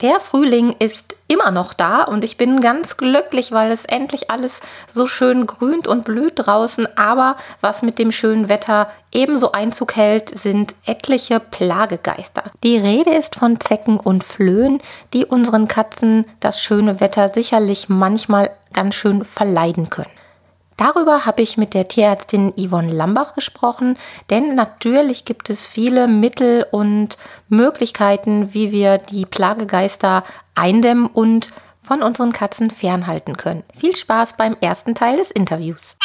Der Frühling ist immer noch da und ich bin ganz glücklich, weil es endlich alles so schön grünt und blüht draußen. Aber was mit dem schönen Wetter ebenso Einzug hält, sind etliche Plagegeister. Die Rede ist von Zecken und Flöhen, die unseren Katzen das schöne Wetter sicherlich manchmal ganz schön verleiden können. Darüber habe ich mit der Tierärztin Yvonne Lambach gesprochen, denn natürlich gibt es viele Mittel und Möglichkeiten, wie wir die Plagegeister eindämmen und von unseren Katzen fernhalten können. Viel Spaß beim ersten Teil des Interviews.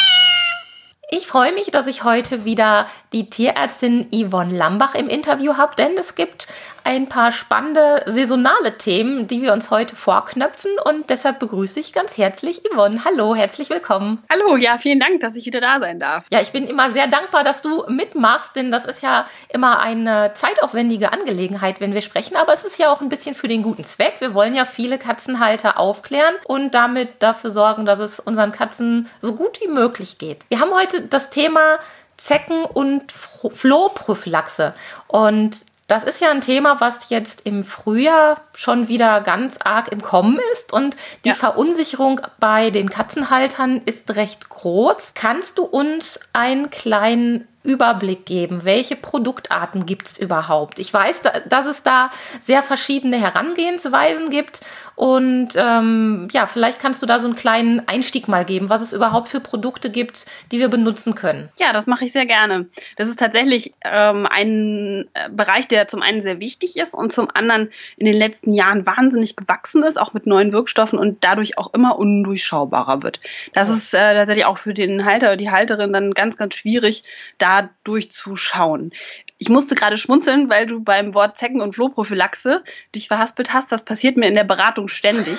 Ich freue mich, dass ich heute wieder die Tierärztin Yvonne Lambach im Interview habe, denn es gibt ein paar spannende saisonale Themen, die wir uns heute vorknöpfen und deshalb begrüße ich ganz herzlich Yvonne. Hallo, herzlich willkommen. Hallo, ja, vielen Dank, dass ich wieder da sein darf. Ja, ich bin immer sehr dankbar, dass du mitmachst, denn das ist ja immer eine zeitaufwendige Angelegenheit, wenn wir sprechen, aber es ist ja auch ein bisschen für den guten Zweck. Wir wollen ja viele Katzenhalter aufklären und damit dafür sorgen, dass es unseren Katzen so gut wie möglich geht. Wir haben heute das Thema Zecken- und Flohprophylaxe. Und das ist ja ein Thema, was jetzt im Frühjahr schon wieder ganz arg im Kommen ist und die ja. Verunsicherung bei den Katzenhaltern ist recht groß. Kannst du uns einen kleinen Überblick geben, welche Produktarten gibt es überhaupt? Ich weiß, dass es da sehr verschiedene Herangehensweisen gibt und ähm, ja, vielleicht kannst du da so einen kleinen Einstieg mal geben, was es überhaupt für Produkte gibt, die wir benutzen können. Ja, das mache ich sehr gerne. Das ist tatsächlich ähm, ein äh, Bereich, der zum einen sehr wichtig ist und zum anderen in den letzten Jahren wahnsinnig gewachsen ist, auch mit neuen Wirkstoffen und dadurch auch immer undurchschaubarer wird. Das ist äh, tatsächlich auch für den Halter oder die Halterin dann ganz, ganz schwierig, da durchzuschauen. Ich musste gerade schmunzeln, weil du beim Wort Zecken- und Flohprophylaxe dich verhaspelt hast. Das passiert mir in der Beratung ständig.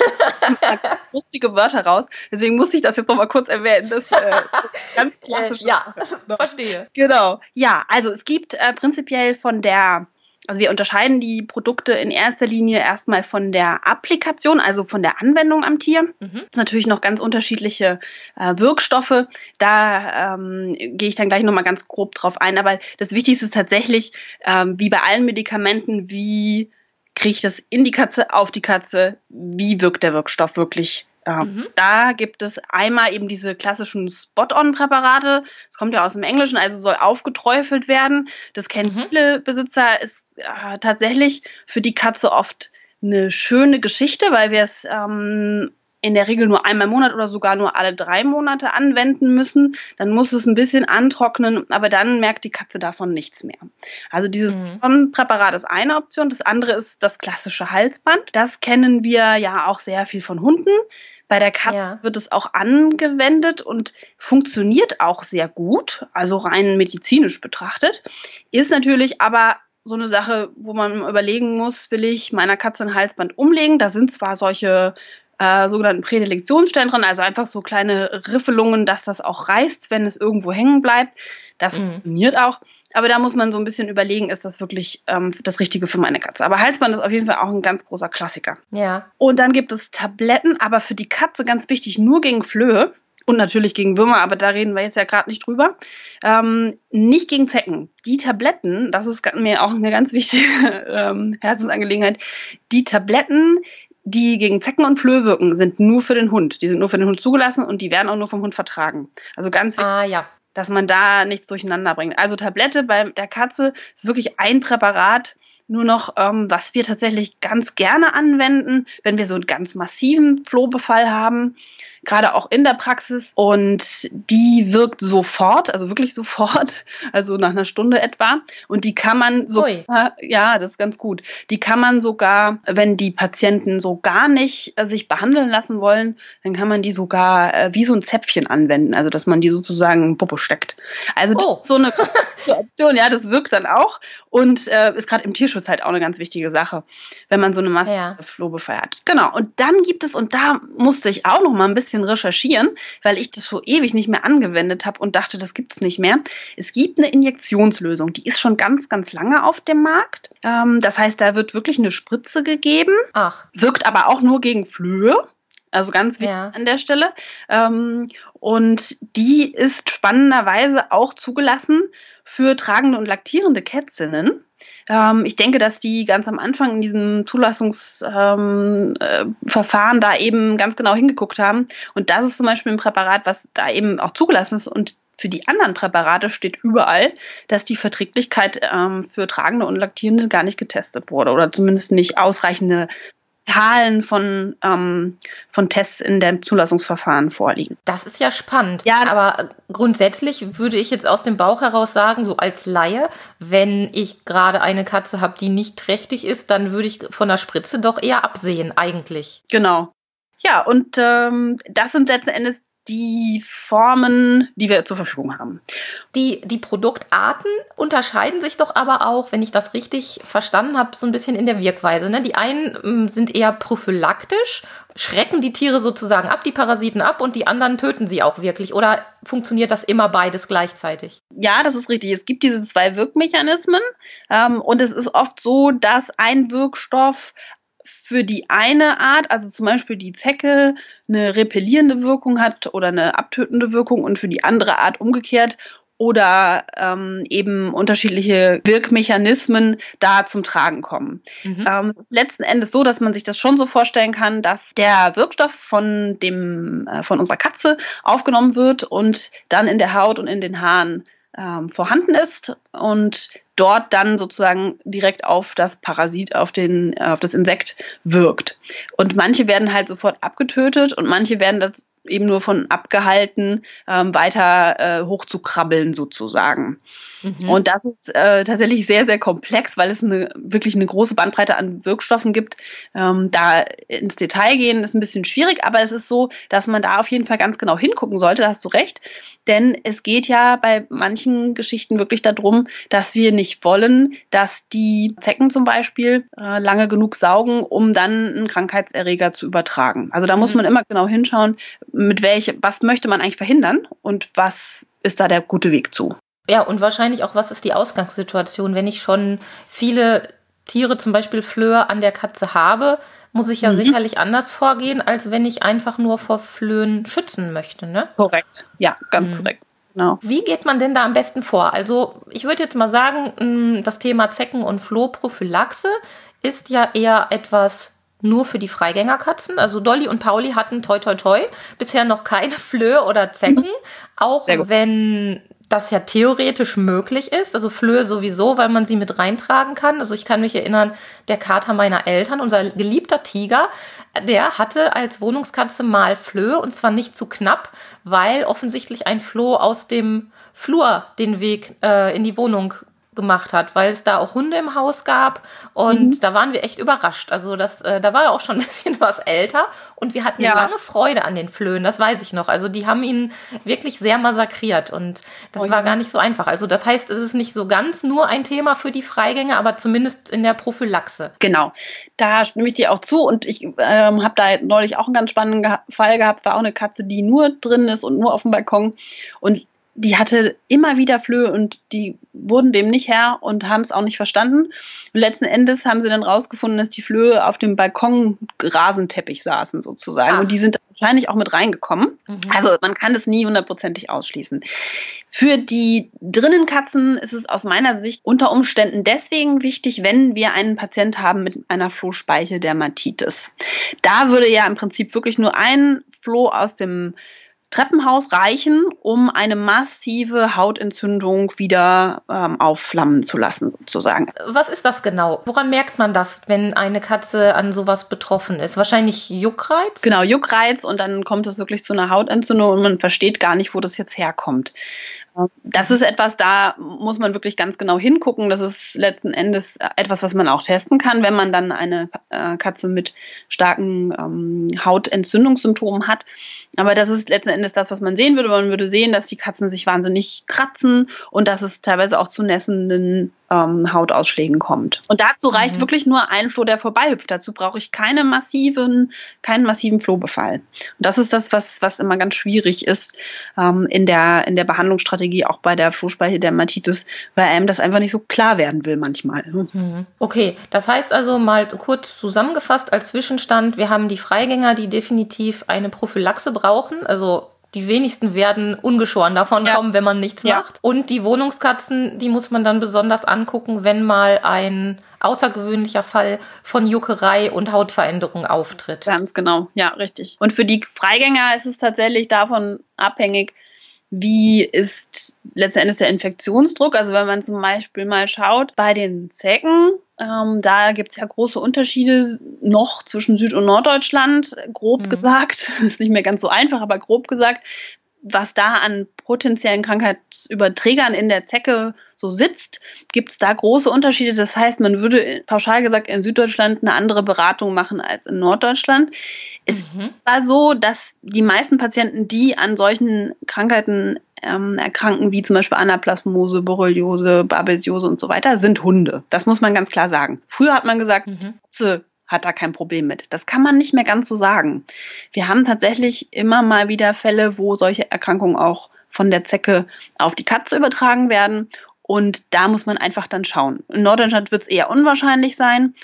lustige Wörter raus. Deswegen muss ich das jetzt nochmal kurz erwähnen. Das äh, ganz klassisch. Äh, ja, verstehe. Genau. Ja, also es gibt äh, prinzipiell von der also wir unterscheiden die Produkte in erster Linie erstmal von der Applikation, also von der Anwendung am Tier. Mhm. Das sind natürlich noch ganz unterschiedliche äh, Wirkstoffe. Da ähm, gehe ich dann gleich nochmal ganz grob drauf ein. Aber das Wichtigste ist tatsächlich, ähm, wie bei allen Medikamenten, wie kriege ich das in die Katze, auf die Katze, wie wirkt der Wirkstoff wirklich ähm, mhm. Da gibt es einmal eben diese klassischen Spot-on-Präparate. Das kommt ja aus dem Englischen, also soll aufgeträufelt werden. Das kennen mhm. viele Besitzer. Ist äh, tatsächlich für die Katze oft eine schöne Geschichte, weil wir es ähm, in der Regel nur einmal im Monat oder sogar nur alle drei Monate anwenden müssen. Dann muss es ein bisschen antrocknen, aber dann merkt die Katze davon nichts mehr. Also dieses mhm. Präparat ist eine Option. Das andere ist das klassische Halsband. Das kennen wir ja auch sehr viel von Hunden. Bei der Katze ja. wird es auch angewendet und funktioniert auch sehr gut, also rein medizinisch betrachtet. Ist natürlich aber so eine Sache, wo man überlegen muss, will ich meiner Katze ein Halsband umlegen? Da sind zwar solche äh, sogenannten Prädilektionsstellen drin, also einfach so kleine Riffelungen, dass das auch reißt, wenn es irgendwo hängen bleibt. Das mhm. funktioniert auch. Aber da muss man so ein bisschen überlegen, ist das wirklich ähm, das Richtige für meine Katze. Aber Halsband ist auf jeden Fall auch ein ganz großer Klassiker. Ja. Und dann gibt es Tabletten, aber für die Katze ganz wichtig, nur gegen Flöhe und natürlich gegen Würmer, aber da reden wir jetzt ja gerade nicht drüber. Ähm, nicht gegen Zecken. Die Tabletten, das ist mir auch eine ganz wichtige ähm, Herzensangelegenheit, die Tabletten, die gegen Zecken und Flöhe wirken, sind nur für den Hund. Die sind nur für den Hund zugelassen und die werden auch nur vom Hund vertragen. Also ganz wichtig. Ah, ja dass man da nichts durcheinander bringt. Also Tablette bei der Katze ist wirklich ein Präparat, nur noch, ähm, was wir tatsächlich ganz gerne anwenden, wenn wir so einen ganz massiven Flohbefall haben, gerade auch in der Praxis. Und die wirkt sofort, also wirklich sofort, also nach einer Stunde etwa. Und die kann man so, ja, das ist ganz gut. Die kann man sogar, wenn die Patienten so gar nicht äh, sich behandeln lassen wollen, dann kann man die sogar äh, wie so ein Zäpfchen anwenden, also dass man die sozusagen Popo steckt. Also oh. so eine Option, ja, das wirkt dann auch und äh, ist gerade im Tierschutz halt auch eine ganz wichtige Sache, wenn man so eine Masse ja. Flohbefall hat. Genau. Und dann gibt es und da musste ich auch noch mal ein bisschen recherchieren, weil ich das so ewig nicht mehr angewendet habe und dachte, das gibt's nicht mehr. Es gibt eine Injektionslösung, die ist schon ganz, ganz lange auf dem Markt. Ähm, das heißt, da wird wirklich eine Spritze gegeben, Ach. wirkt aber auch nur gegen Flöhe. Also ganz wichtig ja. an der Stelle. Ähm, und die ist spannenderweise auch zugelassen für tragende und laktierende Kätzinnen. Ähm, ich denke, dass die ganz am Anfang in diesem Zulassungsverfahren ähm, äh, da eben ganz genau hingeguckt haben. Und das ist zum Beispiel ein Präparat, was da eben auch zugelassen ist und für die anderen Präparate steht überall, dass die Verträglichkeit ähm, für Tragende und Laktierende gar nicht getestet wurde oder zumindest nicht ausreichende Zahlen von, ähm, von Tests in den Zulassungsverfahren vorliegen. Das ist ja spannend. Ja, aber grundsätzlich würde ich jetzt aus dem Bauch heraus sagen, so als Laie, wenn ich gerade eine Katze habe, die nicht trächtig ist, dann würde ich von der Spritze doch eher absehen, eigentlich. Genau. Ja, und ähm, das sind letzten Endes die Formen, die wir zur Verfügung haben. Die, die Produktarten unterscheiden sich doch aber auch, wenn ich das richtig verstanden habe, so ein bisschen in der Wirkweise. Ne? Die einen ähm, sind eher prophylaktisch, schrecken die Tiere sozusagen ab, die Parasiten ab und die anderen töten sie auch wirklich. Oder funktioniert das immer beides gleichzeitig? Ja, das ist richtig. Es gibt diese zwei Wirkmechanismen ähm, und es ist oft so, dass ein Wirkstoff für die eine Art, also zum Beispiel die Zecke, eine repellierende Wirkung hat oder eine abtötende Wirkung und für die andere Art umgekehrt oder ähm, eben unterschiedliche Wirkmechanismen da zum Tragen kommen. Mhm. Ähm, es ist letzten Endes so, dass man sich das schon so vorstellen kann, dass der Wirkstoff von dem äh, von unserer Katze aufgenommen wird und dann in der Haut und in den Haaren ähm, vorhanden ist und dort dann sozusagen direkt auf das Parasit, auf, den, äh, auf das Insekt wirkt. Und manche werden halt sofort abgetötet und manche werden eben nur von abgehalten, ähm, weiter äh, hochzukrabbeln sozusagen. Mhm. Und das ist äh, tatsächlich sehr, sehr komplex, weil es eine, wirklich eine große Bandbreite an Wirkstoffen gibt. Ähm, da ins Detail gehen ist ein bisschen schwierig, aber es ist so, dass man da auf jeden Fall ganz genau hingucken sollte, da hast du recht. Denn es geht ja bei manchen Geschichten wirklich darum, dass wir nicht wollen, dass die Zecken zum Beispiel äh, lange genug saugen, um dann einen Krankheitserreger zu übertragen. Also da muss mhm. man immer genau hinschauen, mit welche, was möchte man eigentlich verhindern und was ist da der gute Weg zu. Ja, und wahrscheinlich auch, was ist die Ausgangssituation? Wenn ich schon viele Tiere, zum Beispiel Flöhe, an der Katze habe, muss ich ja mhm. sicherlich anders vorgehen, als wenn ich einfach nur vor Flöhen schützen möchte, ne? Korrekt, ja, ganz mhm. korrekt. Genau. Wie geht man denn da am besten vor? Also ich würde jetzt mal sagen, mm, das Thema Zecken- und Flohprophylaxe ist ja eher etwas nur für die Freigängerkatzen. Also Dolly und Pauli hatten toi toi toi bisher noch keine Flöhe oder Zecken, auch wenn das ja theoretisch möglich ist, also Flöhe sowieso, weil man sie mit reintragen kann. Also ich kann mich erinnern, der Kater meiner Eltern, unser geliebter Tiger, der hatte als Wohnungskatze mal Flöhe und zwar nicht zu knapp, weil offensichtlich ein Floh aus dem Flur den Weg äh, in die Wohnung gemacht hat, weil es da auch Hunde im Haus gab und mhm. da waren wir echt überrascht. Also das, äh, da war er auch schon ein bisschen was älter und wir hatten ja. lange Freude an den Flöhen, das weiß ich noch. Also die haben ihn wirklich sehr massakriert und das oh, war ja. gar nicht so einfach. Also das heißt, es ist nicht so ganz nur ein Thema für die Freigänge, aber zumindest in der Prophylaxe. Genau, da stimme ich dir auch zu und ich ähm, habe da neulich auch einen ganz spannenden Fall gehabt, war auch eine Katze, die nur drin ist und nur auf dem Balkon und die hatte immer wieder Flöhe und die wurden dem nicht Herr und haben es auch nicht verstanden. Und letzten Endes haben sie dann rausgefunden, dass die Flöhe auf dem Balkon Rasenteppich saßen sozusagen. Ach. Und die sind wahrscheinlich auch mit reingekommen. Mhm. Also man kann das nie hundertprozentig ausschließen. Für die drinnen Katzen ist es aus meiner Sicht unter Umständen deswegen wichtig, wenn wir einen Patient haben mit einer Flohspeicheldermatitis. Da würde ja im Prinzip wirklich nur ein Floh aus dem Treppenhaus reichen, um eine massive Hautentzündung wieder ähm, aufflammen zu lassen, sozusagen. Was ist das genau? Woran merkt man das, wenn eine Katze an sowas betroffen ist? Wahrscheinlich Juckreiz? Genau, Juckreiz und dann kommt es wirklich zu einer Hautentzündung und man versteht gar nicht, wo das jetzt herkommt. Das ist etwas, da muss man wirklich ganz genau hingucken. Das ist letzten Endes etwas, was man auch testen kann, wenn man dann eine äh, Katze mit starken ähm, Hautentzündungssymptomen hat. Aber das ist letzten Endes das, was man sehen würde. Man würde sehen, dass die Katzen sich wahnsinnig kratzen und dass es teilweise auch zu nässenden ähm, Hautausschlägen kommt. Und dazu reicht mhm. wirklich nur ein Floh, der vorbeihüpft. Dazu brauche ich keine massiven, keinen massiven Flohbefall. Und das ist das, was, was immer ganz schwierig ist ähm, in, der, in der Behandlungsstrategie, auch bei der Flohspeichelddermatitis, weil einem das einfach nicht so klar werden will manchmal. Mhm. Okay, das heißt also mal kurz zusammengefasst als Zwischenstand, wir haben die Freigänger, die definitiv eine Prophylaxe brauchen, also die wenigsten werden ungeschoren davon ja. kommen, wenn man nichts ja. macht. Und die Wohnungskatzen, die muss man dann besonders angucken, wenn mal ein außergewöhnlicher Fall von Juckerei und Hautveränderung auftritt. Ganz genau, ja, richtig. Und für die Freigänger ist es tatsächlich davon abhängig, wie ist letztendlich der Infektionsdruck. Also wenn man zum Beispiel mal schaut, bei den Zecken, ähm, da gibt es ja große Unterschiede noch zwischen Süd- und Norddeutschland, grob mhm. gesagt. Ist nicht mehr ganz so einfach, aber grob gesagt, was da an potenziellen Krankheitsüberträgern in der Zecke so sitzt, gibt es da große Unterschiede. Das heißt, man würde pauschal gesagt in Süddeutschland eine andere Beratung machen als in Norddeutschland. Es mhm. war so, dass die meisten Patienten, die an solchen Krankheiten ähm, erkranken, wie zum Beispiel Anaplasmose, Borreliose, Babesiose und so weiter, sind Hunde. Das muss man ganz klar sagen. Früher hat man gesagt, mhm. hat da kein Problem mit. Das kann man nicht mehr ganz so sagen. Wir haben tatsächlich immer mal wieder Fälle, wo solche Erkrankungen auch von der Zecke auf die Katze übertragen werden. Und da muss man einfach dann schauen. In Norddeutschland wird es eher unwahrscheinlich sein.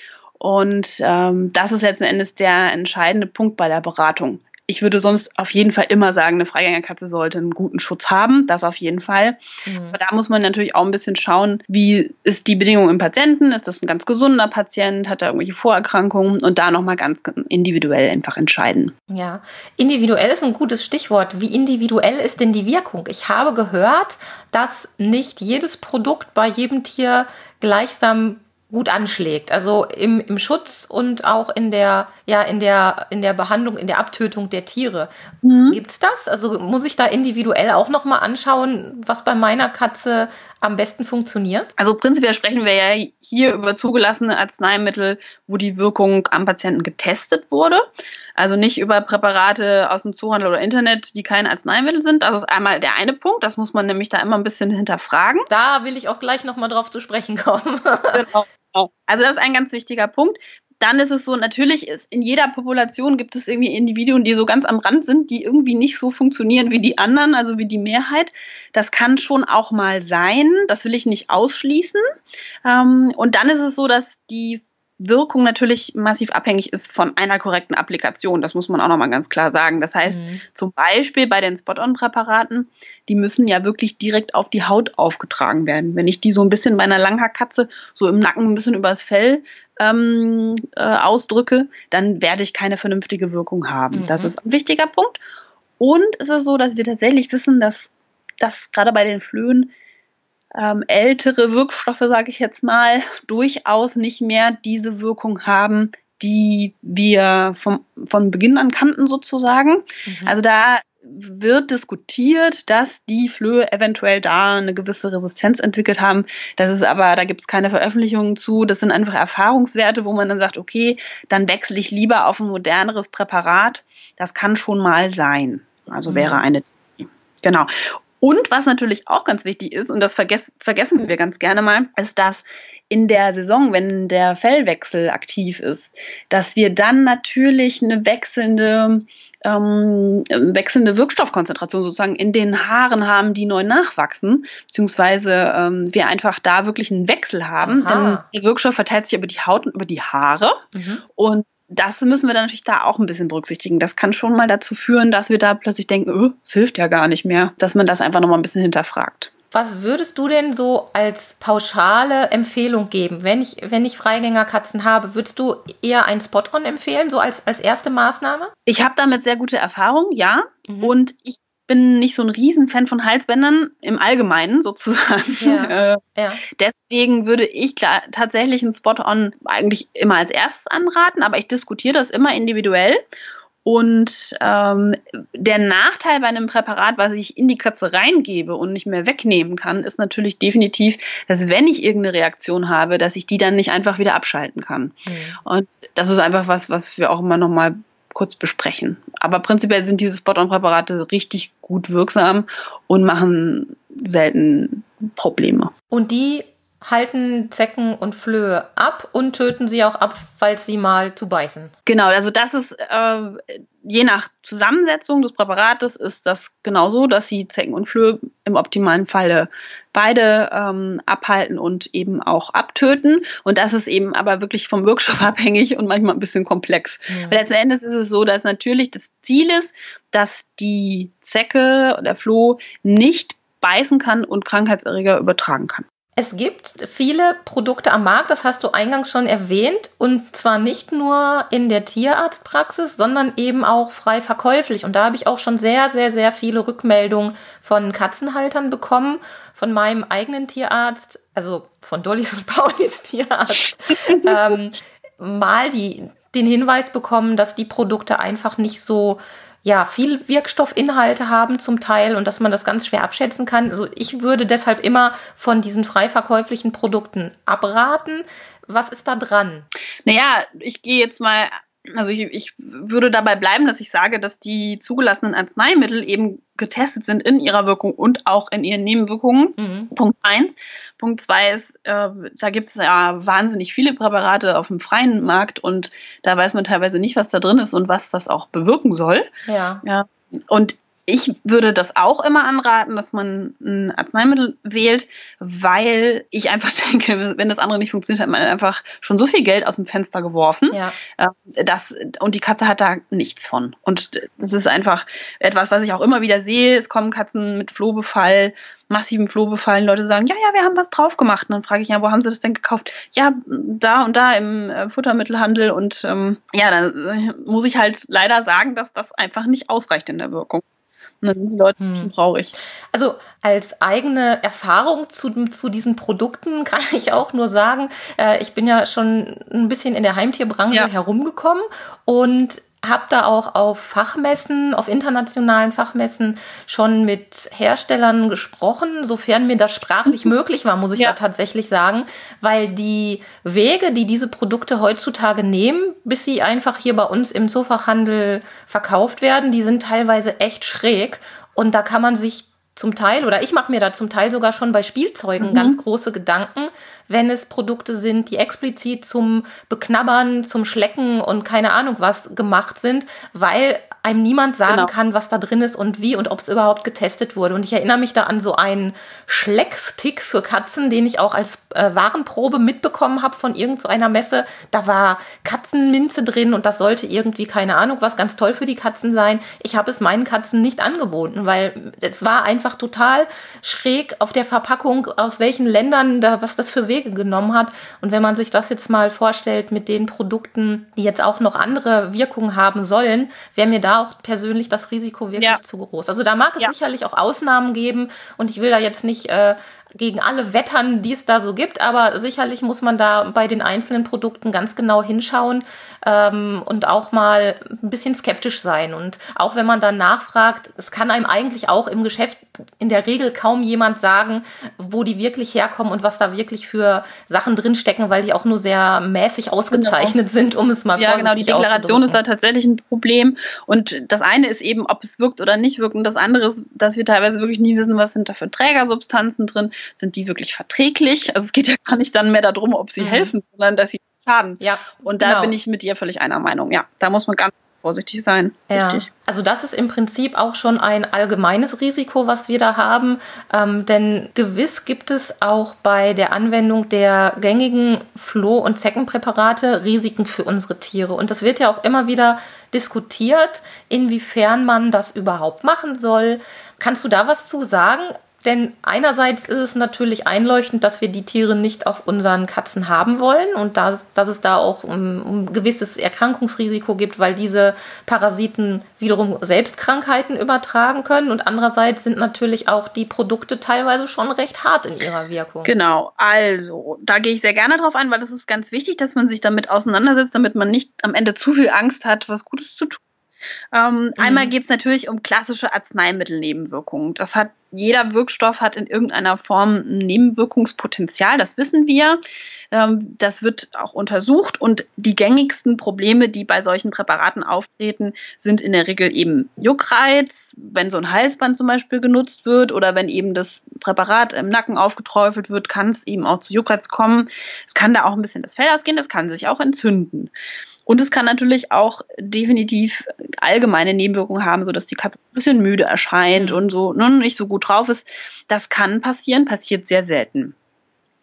Und ähm, das ist letzten Endes der entscheidende Punkt bei der Beratung. Ich würde sonst auf jeden Fall immer sagen, eine Freigängerkatze sollte einen guten Schutz haben, das auf jeden Fall. Mhm. Aber da muss man natürlich auch ein bisschen schauen, wie ist die Bedingung im Patienten? Ist das ein ganz gesunder Patient? Hat er irgendwelche Vorerkrankungen? Und da nochmal ganz individuell einfach entscheiden. Ja, individuell ist ein gutes Stichwort. Wie individuell ist denn die Wirkung? Ich habe gehört, dass nicht jedes Produkt bei jedem Tier gleichsam gut anschlägt. Also im, im Schutz und auch in der, ja, in der, in der Behandlung, in der Abtötung der Tiere. Mhm. Gibt's das? Also muss ich da individuell auch nochmal anschauen, was bei meiner Katze am besten funktioniert? Also prinzipiell sprechen wir ja hier über zugelassene Arzneimittel, wo die Wirkung am Patienten getestet wurde. Also nicht über Präparate aus dem Zoohandel oder Internet, die kein Arzneimittel sind. Das ist einmal der eine Punkt. Das muss man nämlich da immer ein bisschen hinterfragen. Da will ich auch gleich nochmal drauf zu sprechen kommen. genau. Also das ist ein ganz wichtiger Punkt. Dann ist es so, natürlich ist in jeder Population gibt es irgendwie Individuen, die so ganz am Rand sind, die irgendwie nicht so funktionieren wie die anderen, also wie die Mehrheit. Das kann schon auch mal sein. Das will ich nicht ausschließen. Ähm, und dann ist es so, dass die Wirkung natürlich massiv abhängig ist von einer korrekten Applikation. Das muss man auch nochmal ganz klar sagen. Das heißt, mhm. zum Beispiel bei den Spot-on-Präparaten, die müssen ja wirklich direkt auf die Haut aufgetragen werden. Wenn ich die so ein bisschen bei einer Langhaarkatze so im Nacken ein bisschen übers Fell ähm, äh, ausdrücke, dann werde ich keine vernünftige Wirkung haben. Mhm. Das ist ein wichtiger Punkt. Und es ist so, dass wir tatsächlich wissen, dass, dass gerade bei den Flöhen ähm, ältere Wirkstoffe, sage ich jetzt mal, durchaus nicht mehr diese Wirkung haben, die wir vom, von Beginn an kannten sozusagen. Mhm. Also da wird diskutiert, dass die Flöhe eventuell da eine gewisse Resistenz entwickelt haben. Das ist aber, da gibt es keine Veröffentlichungen zu. Das sind einfach Erfahrungswerte, wo man dann sagt, okay, dann wechsle ich lieber auf ein moderneres Präparat. Das kann schon mal sein. Also mhm. wäre eine Genau. Und was natürlich auch ganz wichtig ist, und das vergess vergessen wir ganz gerne mal, ist, dass in der Saison, wenn der Fellwechsel aktiv ist, dass wir dann natürlich eine wechselnde ähm, wechselnde Wirkstoffkonzentration sozusagen in den Haaren haben, die neu nachwachsen, beziehungsweise ähm, wir einfach da wirklich einen Wechsel haben. Aha. Denn der Wirkstoff verteilt sich über die Haut und über die Haare. Mhm. Und das müssen wir dann natürlich da auch ein bisschen berücksichtigen. Das kann schon mal dazu führen, dass wir da plötzlich denken, oh, es hilft ja gar nicht mehr, dass man das einfach nochmal ein bisschen hinterfragt. Was würdest du denn so als pauschale Empfehlung geben? Wenn ich, wenn ich Freigängerkatzen habe, würdest du eher ein Spot-on empfehlen, so als, als erste Maßnahme? Ich habe damit sehr gute Erfahrungen, ja. Mhm. Und ich bin nicht so ein Riesenfan von Halsbändern im Allgemeinen sozusagen. Ja. Äh, ja. Deswegen würde ich klar, tatsächlich ein Spot-on eigentlich immer als erstes anraten, aber ich diskutiere das immer individuell. Und ähm, der Nachteil bei einem Präparat, was ich in die Katze reingebe und nicht mehr wegnehmen kann, ist natürlich definitiv, dass wenn ich irgendeine Reaktion habe, dass ich die dann nicht einfach wieder abschalten kann. Mhm. Und das ist einfach was, was wir auch immer nochmal kurz besprechen. Aber prinzipiell sind diese Spot-on-Präparate richtig gut wirksam und machen selten Probleme. Und die halten Zecken und Flöhe ab und töten sie auch ab, falls sie mal zu beißen. Genau, also das ist äh, je nach Zusammensetzung des Präparates ist das genauso, dass sie Zecken und Flöhe im optimalen Falle beide ähm, abhalten und eben auch abtöten. Und das ist eben aber wirklich vom Wirkstoff abhängig und manchmal ein bisschen komplex. Ja. Weil letzten Endes ist es so, dass natürlich das Ziel ist, dass die Zecke oder Floh nicht beißen kann und Krankheitserreger übertragen kann. Es gibt viele Produkte am Markt, das hast du eingangs schon erwähnt, und zwar nicht nur in der Tierarztpraxis, sondern eben auch frei verkäuflich. Und da habe ich auch schon sehr, sehr, sehr viele Rückmeldungen von Katzenhaltern bekommen, von meinem eigenen Tierarzt, also von Dollys und Paulis Tierarzt, ähm, mal die, den Hinweis bekommen, dass die Produkte einfach nicht so ja, viel Wirkstoffinhalte haben zum Teil und dass man das ganz schwer abschätzen kann. Also ich würde deshalb immer von diesen frei verkäuflichen Produkten abraten. Was ist da dran? Naja, ich gehe jetzt mal also ich, ich würde dabei bleiben, dass ich sage, dass die zugelassenen Arzneimittel eben getestet sind in ihrer Wirkung und auch in ihren Nebenwirkungen. Mhm. Punkt eins. Punkt zwei ist, äh, da gibt es ja wahnsinnig viele Präparate auf dem freien Markt und da weiß man teilweise nicht, was da drin ist und was das auch bewirken soll. Ja. ja. Und ich würde das auch immer anraten, dass man ein Arzneimittel wählt, weil ich einfach denke, wenn das andere nicht funktioniert, hat man einfach schon so viel Geld aus dem Fenster geworfen. Ja. Äh, das, und die Katze hat da nichts von. Und das ist einfach etwas, was ich auch immer wieder sehe. Es kommen Katzen mit Flohbefall, massiven Flohbefall. Leute sagen, ja, ja, wir haben was drauf gemacht. Und dann frage ich, ja, wo haben sie das denn gekauft? Ja, da und da im äh, Futtermittelhandel. Und ähm, ja, dann muss ich halt leider sagen, dass das einfach nicht ausreicht in der Wirkung. Und dann sind die Leute hm. traurig. Also als eigene Erfahrung zu, zu diesen Produkten kann ich auch nur sagen, äh, ich bin ja schon ein bisschen in der Heimtierbranche ja. herumgekommen und habe da auch auf Fachmessen, auf internationalen Fachmessen schon mit Herstellern gesprochen, sofern mir das sprachlich möglich war, muss ich ja. da tatsächlich sagen, weil die Wege, die diese Produkte heutzutage nehmen, bis sie einfach hier bei uns im Zoofachhandel verkauft werden, die sind teilweise echt schräg und da kann man sich zum Teil, oder ich mache mir da zum Teil sogar schon bei Spielzeugen mhm. ganz große Gedanken, wenn es Produkte sind, die explizit zum Beknabbern, zum Schlecken und keine Ahnung was gemacht sind, weil einem niemand sagen genau. kann, was da drin ist und wie und ob es überhaupt getestet wurde. Und ich erinnere mich da an so einen Schleckstick für Katzen, den ich auch als äh, Warenprobe mitbekommen habe von irgendeiner so Messe. Da war Katzenminze drin und das sollte irgendwie, keine Ahnung, was ganz toll für die Katzen sein. Ich habe es meinen Katzen nicht angeboten, weil es war einfach total schräg auf der Verpackung, aus welchen Ländern da, was das für Wege genommen hat. Und wenn man sich das jetzt mal vorstellt mit den Produkten, die jetzt auch noch andere Wirkungen haben sollen, wäre mir da auch persönlich das Risiko wirklich ja. zu groß. Also da mag es ja. sicherlich auch Ausnahmen geben und ich will da jetzt nicht äh, gegen alle wettern, die es da so gibt, aber sicherlich muss man da bei den einzelnen Produkten ganz genau hinschauen ähm, und auch mal ein bisschen skeptisch sein. Und auch wenn man dann nachfragt, es kann einem eigentlich auch im Geschäft in der Regel kaum jemand sagen, wo die wirklich herkommen und was da wirklich für Sachen drinstecken, weil die auch nur sehr mäßig ausgezeichnet genau. sind, um es mal Ja, genau, die Deklaration ist da tatsächlich ein Problem. Und das eine ist eben, ob es wirkt oder nicht wirkt. Und das andere ist, dass wir teilweise wirklich nie wissen, was sind da für Trägersubstanzen drin sind die wirklich verträglich? Also es geht ja gar nicht dann mehr darum, ob sie mhm. helfen, sondern dass sie schaden. Ja, und da genau. bin ich mit dir völlig einer Meinung. Ja, da muss man ganz vorsichtig sein. Ja. Richtig. Also das ist im Prinzip auch schon ein allgemeines Risiko, was wir da haben. Ähm, denn gewiss gibt es auch bei der Anwendung der gängigen Floh- und Zeckenpräparate Risiken für unsere Tiere. Und das wird ja auch immer wieder diskutiert, inwiefern man das überhaupt machen soll. Kannst du da was zu sagen? Denn einerseits ist es natürlich einleuchtend, dass wir die Tiere nicht auf unseren Katzen haben wollen und dass, dass es da auch ein, ein gewisses Erkrankungsrisiko gibt, weil diese Parasiten wiederum selbst Krankheiten übertragen können. Und andererseits sind natürlich auch die Produkte teilweise schon recht hart in ihrer Wirkung. Genau, also da gehe ich sehr gerne drauf ein, weil es ist ganz wichtig, dass man sich damit auseinandersetzt, damit man nicht am Ende zu viel Angst hat, was Gutes zu tun. Ähm, mhm. Einmal geht es natürlich um klassische Arzneimittelnebenwirkungen. Das hat jeder Wirkstoff hat in irgendeiner Form ein Nebenwirkungspotenzial, das wissen wir. Ähm, das wird auch untersucht und die gängigsten Probleme, die bei solchen Präparaten auftreten, sind in der Regel eben Juckreiz, wenn so ein Halsband zum Beispiel genutzt wird oder wenn eben das Präparat im Nacken aufgeträufelt wird, kann es eben auch zu Juckreiz kommen. Es kann da auch ein bisschen das Fell ausgehen, das kann sich auch entzünden. Und es kann natürlich auch definitiv allgemeine Nebenwirkungen haben, so dass die Katze ein bisschen müde erscheint mhm. und so ne, nicht so gut drauf ist. Das kann passieren, passiert sehr selten.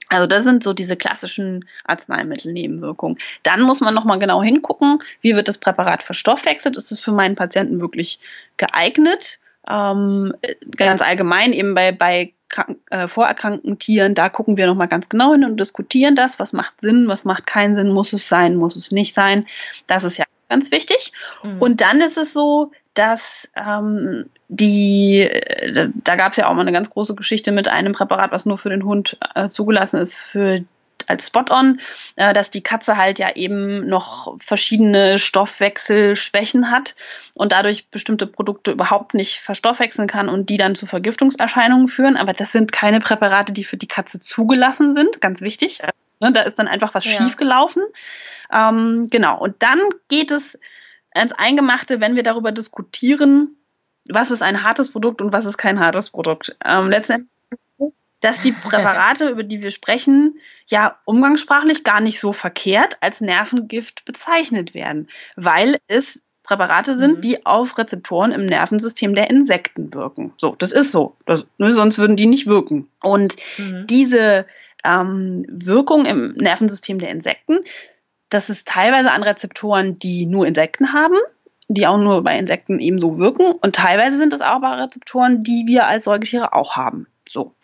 Also das sind so diese klassischen Arzneimittelnebenwirkungen. Dann muss man nochmal genau hingucken, wie wird das Präparat verstoffwechselt. Ist es für meinen Patienten wirklich geeignet? Ähm, ganz allgemein eben bei, bei krank, äh, vorerkrankten Tieren, da gucken wir nochmal ganz genau hin und diskutieren das. Was macht Sinn, was macht keinen Sinn, muss es sein, muss es nicht sein. Das ist ja ganz wichtig. Mhm. Und dann ist es so, dass ähm, die, äh, da gab es ja auch mal eine ganz große Geschichte mit einem Präparat, was nur für den Hund äh, zugelassen ist, für als Spot-on, äh, dass die Katze halt ja eben noch verschiedene Stoffwechselschwächen hat und dadurch bestimmte Produkte überhaupt nicht verstoffwechseln kann und die dann zu Vergiftungserscheinungen führen. Aber das sind keine Präparate, die für die Katze zugelassen sind, ganz wichtig. Also, ne, da ist dann einfach was ja. schiefgelaufen. Ähm, genau, und dann geht es ans Eingemachte, wenn wir darüber diskutieren, was ist ein hartes Produkt und was ist kein hartes Produkt. Ähm, letztendlich dass die Präparate, über die wir sprechen, ja umgangssprachlich gar nicht so verkehrt als Nervengift bezeichnet werden, weil es Präparate sind, mhm. die auf Rezeptoren im Nervensystem der Insekten wirken. So, das ist so. Das, ne, sonst würden die nicht wirken. Und mhm. diese ähm, Wirkung im Nervensystem der Insekten, das ist teilweise an Rezeptoren, die nur Insekten haben, die auch nur bei Insekten ebenso wirken. Und teilweise sind es auch bei Rezeptoren, die wir als Säugetiere auch haben. So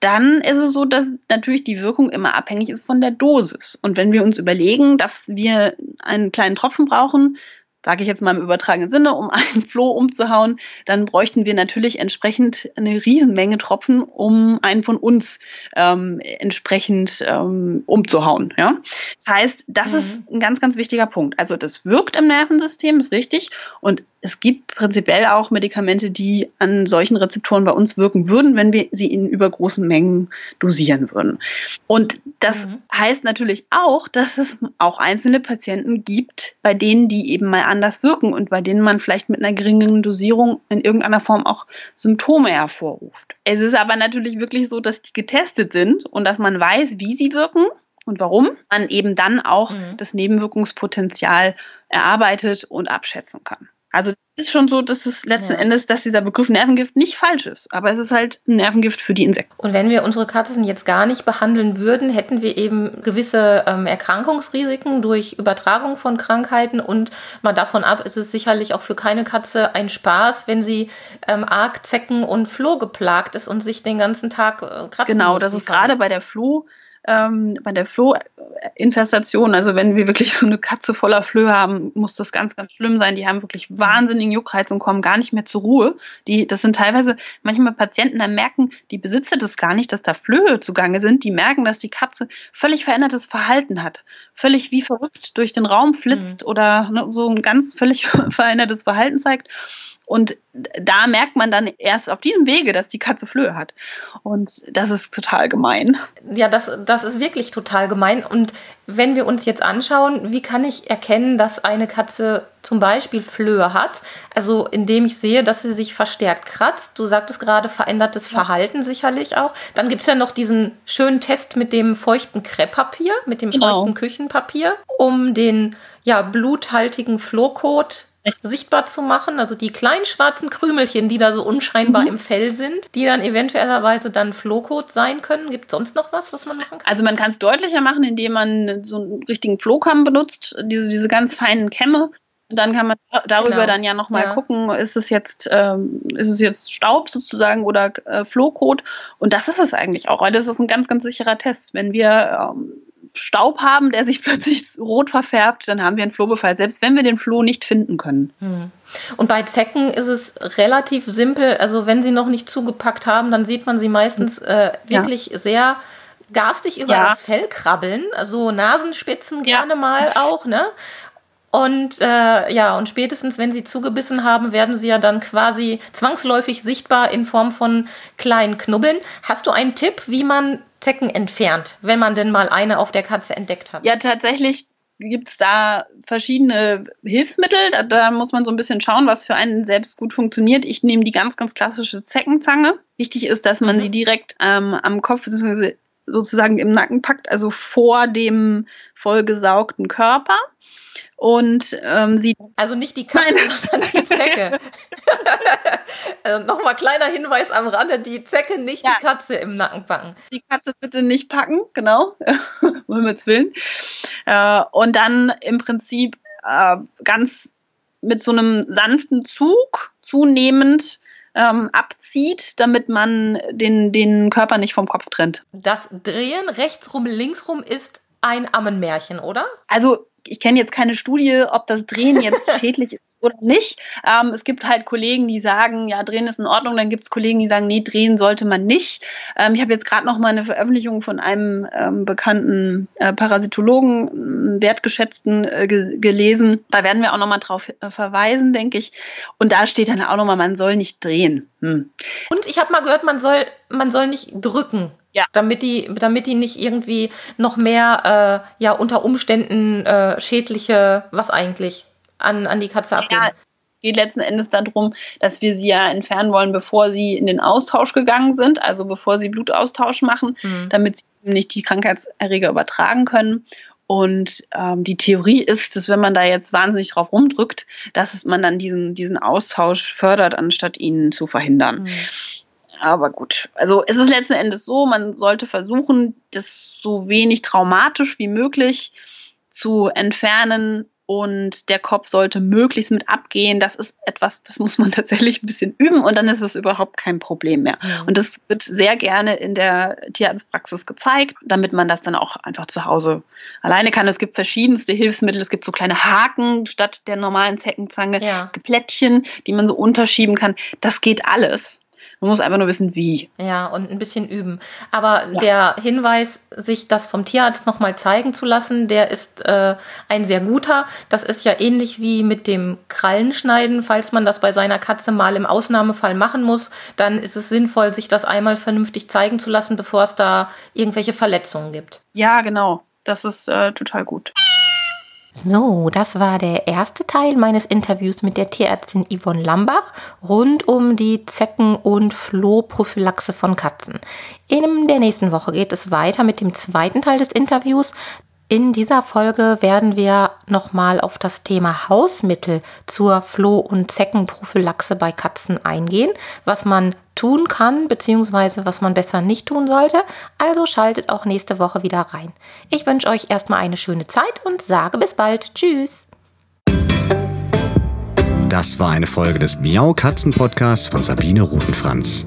dann ist es so, dass natürlich die Wirkung immer abhängig ist von der Dosis. Und wenn wir uns überlegen, dass wir einen kleinen Tropfen brauchen, sage ich jetzt mal im übertragenen Sinne, um einen Floh umzuhauen, dann bräuchten wir natürlich entsprechend eine Riesenmenge Tropfen, um einen von uns ähm, entsprechend ähm, umzuhauen. Ja? Das heißt, das mhm. ist ein ganz, ganz wichtiger Punkt. Also das wirkt im Nervensystem, ist richtig. Und es gibt prinzipiell auch Medikamente, die an solchen Rezeptoren bei uns wirken würden, wenn wir sie in übergroßen Mengen dosieren würden. Und das mhm. heißt natürlich auch, dass es auch einzelne Patienten gibt, bei denen die eben mal anders wirken und bei denen man vielleicht mit einer geringeren Dosierung in irgendeiner Form auch Symptome hervorruft. Es ist aber natürlich wirklich so, dass die getestet sind und dass man weiß, wie sie wirken und warum man eben dann auch mhm. das Nebenwirkungspotenzial erarbeitet und abschätzen kann. Also es ist schon so, dass es letzten ja. Endes, dass dieser Begriff Nervengift nicht falsch ist, aber es ist halt ein Nervengift für die Insekten. Und wenn wir unsere Katzen jetzt gar nicht behandeln würden, hätten wir eben gewisse ähm, Erkrankungsrisiken durch Übertragung von Krankheiten und mal davon ab ist es sicherlich auch für keine Katze ein Spaß, wenn sie ähm, arg Zecken und Floh geplagt ist und sich den ganzen Tag äh, kratzen Genau, das ist gerade bei der Floh ähm, bei der Flohinfestation, also wenn wir wirklich so eine Katze voller Flöhe haben, muss das ganz, ganz schlimm sein. Die haben wirklich wahnsinnigen Juckreiz und kommen gar nicht mehr zur Ruhe. Die, das sind teilweise manchmal Patienten, da merken die Besitzer das gar nicht, dass da Flöhe zugange sind. Die merken, dass die Katze völlig verändertes Verhalten hat, völlig wie verrückt durch den Raum flitzt mhm. oder ne, so ein ganz völlig verändertes Verhalten zeigt. Und da merkt man dann erst auf diesem Wege, dass die Katze Flöhe hat. Und das ist total gemein. Ja, das, das ist wirklich total gemein. Und wenn wir uns jetzt anschauen, wie kann ich erkennen, dass eine Katze zum Beispiel Flöhe hat? Also indem ich sehe, dass sie sich verstärkt kratzt. Du sagtest gerade verändertes. Verhalten sicherlich auch. Dann gibt es ja noch diesen schönen Test mit dem feuchten Krepppapier, mit dem genau. feuchten Küchenpapier, um den ja, bluthaltigen Flohkot sichtbar zu machen. Also die kleinen schwarzen Krümelchen, die da so unscheinbar mhm. im Fell sind, die dann eventuellerweise dann Flohkot sein können. Gibt es sonst noch was, was man machen kann? Also man kann es deutlicher machen, indem man so einen richtigen Flohkamm benutzt, diese, diese ganz feinen Kämme dann kann man darüber genau. dann ja nochmal ja. gucken, ist es jetzt, ähm, ist es jetzt Staub sozusagen oder äh, Flohkot? Und das ist es eigentlich auch. Das ist ein ganz, ganz sicherer Test. Wenn wir ähm, Staub haben, der sich plötzlich rot verfärbt, dann haben wir einen Flohbefall, selbst wenn wir den Floh nicht finden können. Hm. Und bei Zecken ist es relativ simpel. Also wenn sie noch nicht zugepackt haben, dann sieht man sie meistens äh, wirklich ja. sehr garstig über ja. das Fell krabbeln, also Nasenspitzen gerne ja. mal auch, ne? Und äh, ja, und spätestens, wenn sie zugebissen haben, werden sie ja dann quasi zwangsläufig sichtbar in Form von kleinen Knubbeln. Hast du einen Tipp, wie man Zecken entfernt, wenn man denn mal eine auf der Katze entdeckt hat? Ja, tatsächlich gibt es da verschiedene Hilfsmittel. Da, da, muss man so ein bisschen schauen, was für einen selbst gut funktioniert. Ich nehme die ganz, ganz klassische Zeckenzange. Wichtig ist, dass man mhm. sie direkt ähm, am Kopf bzw. sozusagen im Nacken packt, also vor dem vollgesaugten Körper und ähm, sie. Also nicht die Katze, sondern die Zecke. also Nochmal kleiner Hinweis am Rande: die Zecke, nicht ja. die Katze im Nacken packen. Die Katze bitte nicht packen, genau. um Himmels Willen. Äh, und dann im Prinzip äh, ganz mit so einem sanften Zug zunehmend ähm, abzieht, damit man den, den Körper nicht vom Kopf trennt. Das Drehen rechtsrum, linksrum ist ein Ammenmärchen, oder? Also ich kenne jetzt keine Studie, ob das Drehen jetzt schädlich ist oder nicht. Ähm, es gibt halt Kollegen, die sagen, ja, Drehen ist in Ordnung. Dann gibt es Kollegen, die sagen, nee, drehen sollte man nicht. Ähm, ich habe jetzt gerade noch mal eine Veröffentlichung von einem ähm, bekannten äh, Parasitologen, wertgeschätzten, äh, ge gelesen. Da werden wir auch noch mal drauf äh, verweisen, denke ich. Und da steht dann auch noch mal, man soll nicht drehen. Hm. Und ich habe mal gehört, man soll, man soll nicht drücken. Ja. Damit die, damit die nicht irgendwie noch mehr äh, ja unter Umständen äh, schädliche, was eigentlich, an, an die Katze abgeben. Ja, geht letzten Endes darum, dass wir sie ja entfernen wollen, bevor sie in den Austausch gegangen sind, also bevor sie Blutaustausch machen, mhm. damit sie nicht die Krankheitserreger übertragen können. Und ähm, die Theorie ist, dass wenn man da jetzt wahnsinnig drauf rumdrückt, dass man dann diesen, diesen Austausch fördert, anstatt ihn zu verhindern. Mhm. Aber gut, also es ist letzten Endes so, man sollte versuchen, das so wenig traumatisch wie möglich zu entfernen und der Kopf sollte möglichst mit abgehen. Das ist etwas, das muss man tatsächlich ein bisschen üben und dann ist es überhaupt kein Problem mehr. Mhm. Und das wird sehr gerne in der Tierarztpraxis gezeigt, damit man das dann auch einfach zu Hause alleine kann. Es gibt verschiedenste Hilfsmittel. Es gibt so kleine Haken statt der normalen Zeckenzange. Ja. Es gibt Plättchen, die man so unterschieben kann. Das geht alles. Man muss einfach nur wissen, wie. Ja, und ein bisschen üben. Aber ja. der Hinweis, sich das vom Tierarzt nochmal zeigen zu lassen, der ist äh, ein sehr guter. Das ist ja ähnlich wie mit dem Krallenschneiden. Falls man das bei seiner Katze mal im Ausnahmefall machen muss, dann ist es sinnvoll, sich das einmal vernünftig zeigen zu lassen, bevor es da irgendwelche Verletzungen gibt. Ja, genau. Das ist äh, total gut. So, das war der erste Teil meines Interviews mit der Tierärztin Yvonne Lambach rund um die Zecken- und Flohprophylaxe von Katzen. In der nächsten Woche geht es weiter mit dem zweiten Teil des Interviews. In dieser Folge werden wir nochmal auf das Thema Hausmittel zur Floh- und Zeckenprophylaxe bei Katzen eingehen, was man tun kann, beziehungsweise was man besser nicht tun sollte. Also schaltet auch nächste Woche wieder rein. Ich wünsche euch erstmal eine schöne Zeit und sage bis bald. Tschüss. Das war eine Folge des Miau Katzen Podcasts von Sabine Rutenfranz.